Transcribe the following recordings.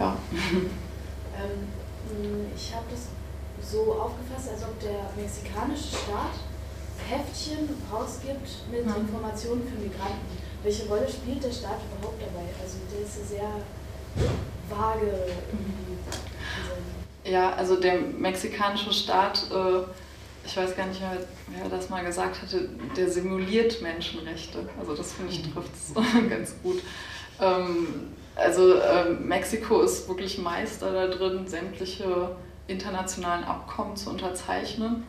ja. ähm, ich habe das so aufgefasst, als ob der mexikanische Staat Heftchen rausgibt mit mhm. Informationen für Migranten. Welche Rolle spielt der Staat überhaupt dabei? Also der ist ja sehr vage irgendwie. Ja, also der mexikanische Staat, äh, ich weiß gar nicht mehr, wer das mal gesagt hatte, der simuliert Menschenrechte. Also das finde ich mhm. trifft es ganz gut. Also äh, Mexiko ist wirklich Meister da drin, sämtliche internationalen Abkommen zu unterzeichnen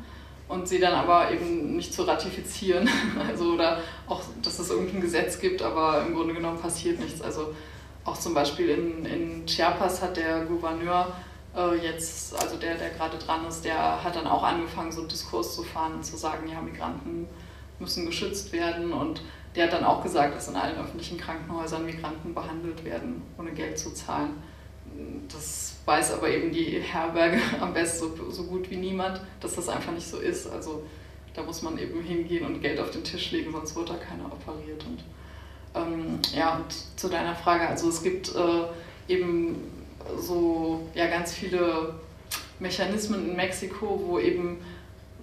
und sie dann aber eben nicht zu ratifizieren. Also oder auch, dass es irgendein Gesetz gibt, aber im Grunde genommen passiert nichts. Also auch zum Beispiel in, in Chiapas hat der Gouverneur äh, jetzt, also der, der gerade dran ist, der hat dann auch angefangen, so einen Diskurs zu fahren und zu sagen, ja, Migranten müssen geschützt werden und der hat dann auch gesagt, dass in allen öffentlichen Krankenhäusern Migranten behandelt werden, ohne Geld zu zahlen. Das weiß aber eben die Herberge am besten so, so gut wie niemand, dass das einfach nicht so ist. Also da muss man eben hingehen und Geld auf den Tisch legen, sonst wird da keiner operiert. Und ähm, ja, und zu deiner Frage, also es gibt äh, eben so ja, ganz viele Mechanismen in Mexiko, wo eben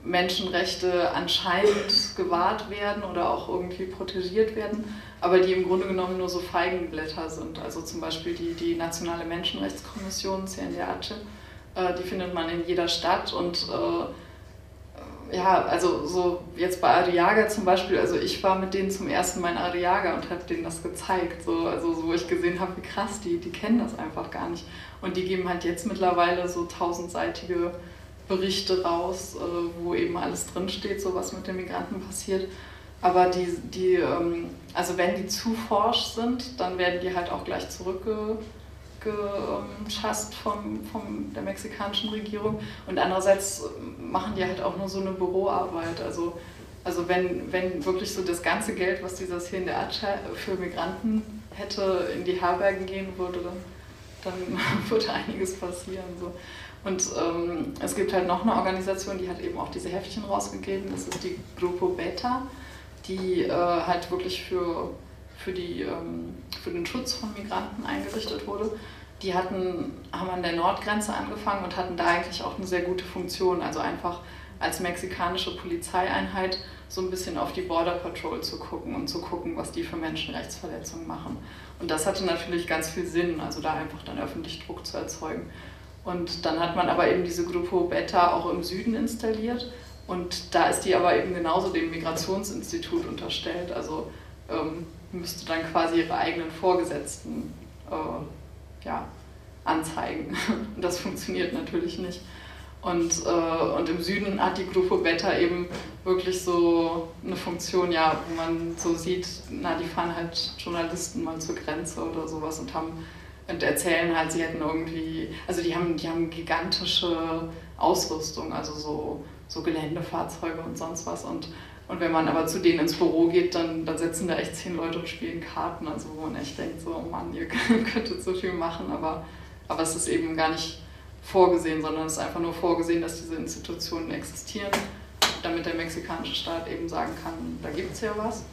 Menschenrechte anscheinend gewahrt werden oder auch irgendwie protegiert werden, aber die im Grunde genommen nur so Feigenblätter sind. Also zum Beispiel die, die Nationale Menschenrechtskommission, CNDH, äh, die findet man in jeder Stadt und äh, ja, also so jetzt bei Ariaga zum Beispiel, also ich war mit denen zum ersten Mal in Ariaga und habe denen das gezeigt, so, also so, wo ich gesehen habe, wie krass, die, die kennen das einfach gar nicht. Und die geben halt jetzt mittlerweile so tausendseitige Berichte raus, äh, wo eben alles drinsteht, so was mit den Migranten passiert. Aber die, die ähm, also wenn die zu forsch sind, dann werden die halt auch gleich zurückgeschasst von, von der mexikanischen Regierung. Und andererseits machen die halt auch nur so eine Büroarbeit. Also, also wenn, wenn wirklich so das ganze Geld, was dieses hier in der Art für Migranten hätte, in die Herbergen gehen würde, dann, dann würde einiges passieren. So. Und ähm, es gibt halt noch eine Organisation, die hat eben auch diese Heftchen rausgegeben. Das ist die Grupo Beta, die äh, halt wirklich für, für, die, ähm, für den Schutz von Migranten eingerichtet wurde. Die hatten, haben an der Nordgrenze angefangen und hatten da eigentlich auch eine sehr gute Funktion. Also einfach als mexikanische Polizeieinheit so ein bisschen auf die Border Patrol zu gucken und zu gucken, was die für Menschenrechtsverletzungen machen. Und das hatte natürlich ganz viel Sinn, also da einfach dann öffentlich Druck zu erzeugen. Und dann hat man aber eben diese Grupo Beta auch im Süden installiert. Und da ist die aber eben genauso dem Migrationsinstitut unterstellt. Also ähm, müsste dann quasi ihre eigenen Vorgesetzten äh, ja, anzeigen. Das funktioniert natürlich nicht. Und, äh, und im Süden hat die Grupo Beta eben wirklich so eine Funktion, ja, wo man so sieht, na, die fahren halt Journalisten mal zur Grenze oder sowas und haben und erzählen halt, sie hätten irgendwie, also die haben, die haben gigantische Ausrüstung, also so, so Geländefahrzeuge und sonst was. Und, und wenn man aber zu denen ins Büro geht, dann, dann sitzen da echt zehn Leute und spielen Karten, also wo man echt denkt, so, oh Mann, ihr könntet so viel machen, aber, aber es ist eben gar nicht vorgesehen, sondern es ist einfach nur vorgesehen, dass diese Institutionen existieren, damit der mexikanische Staat eben sagen kann, da gibt es ja was.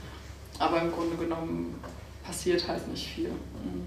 Aber im Grunde genommen passiert halt nicht viel. Mhm.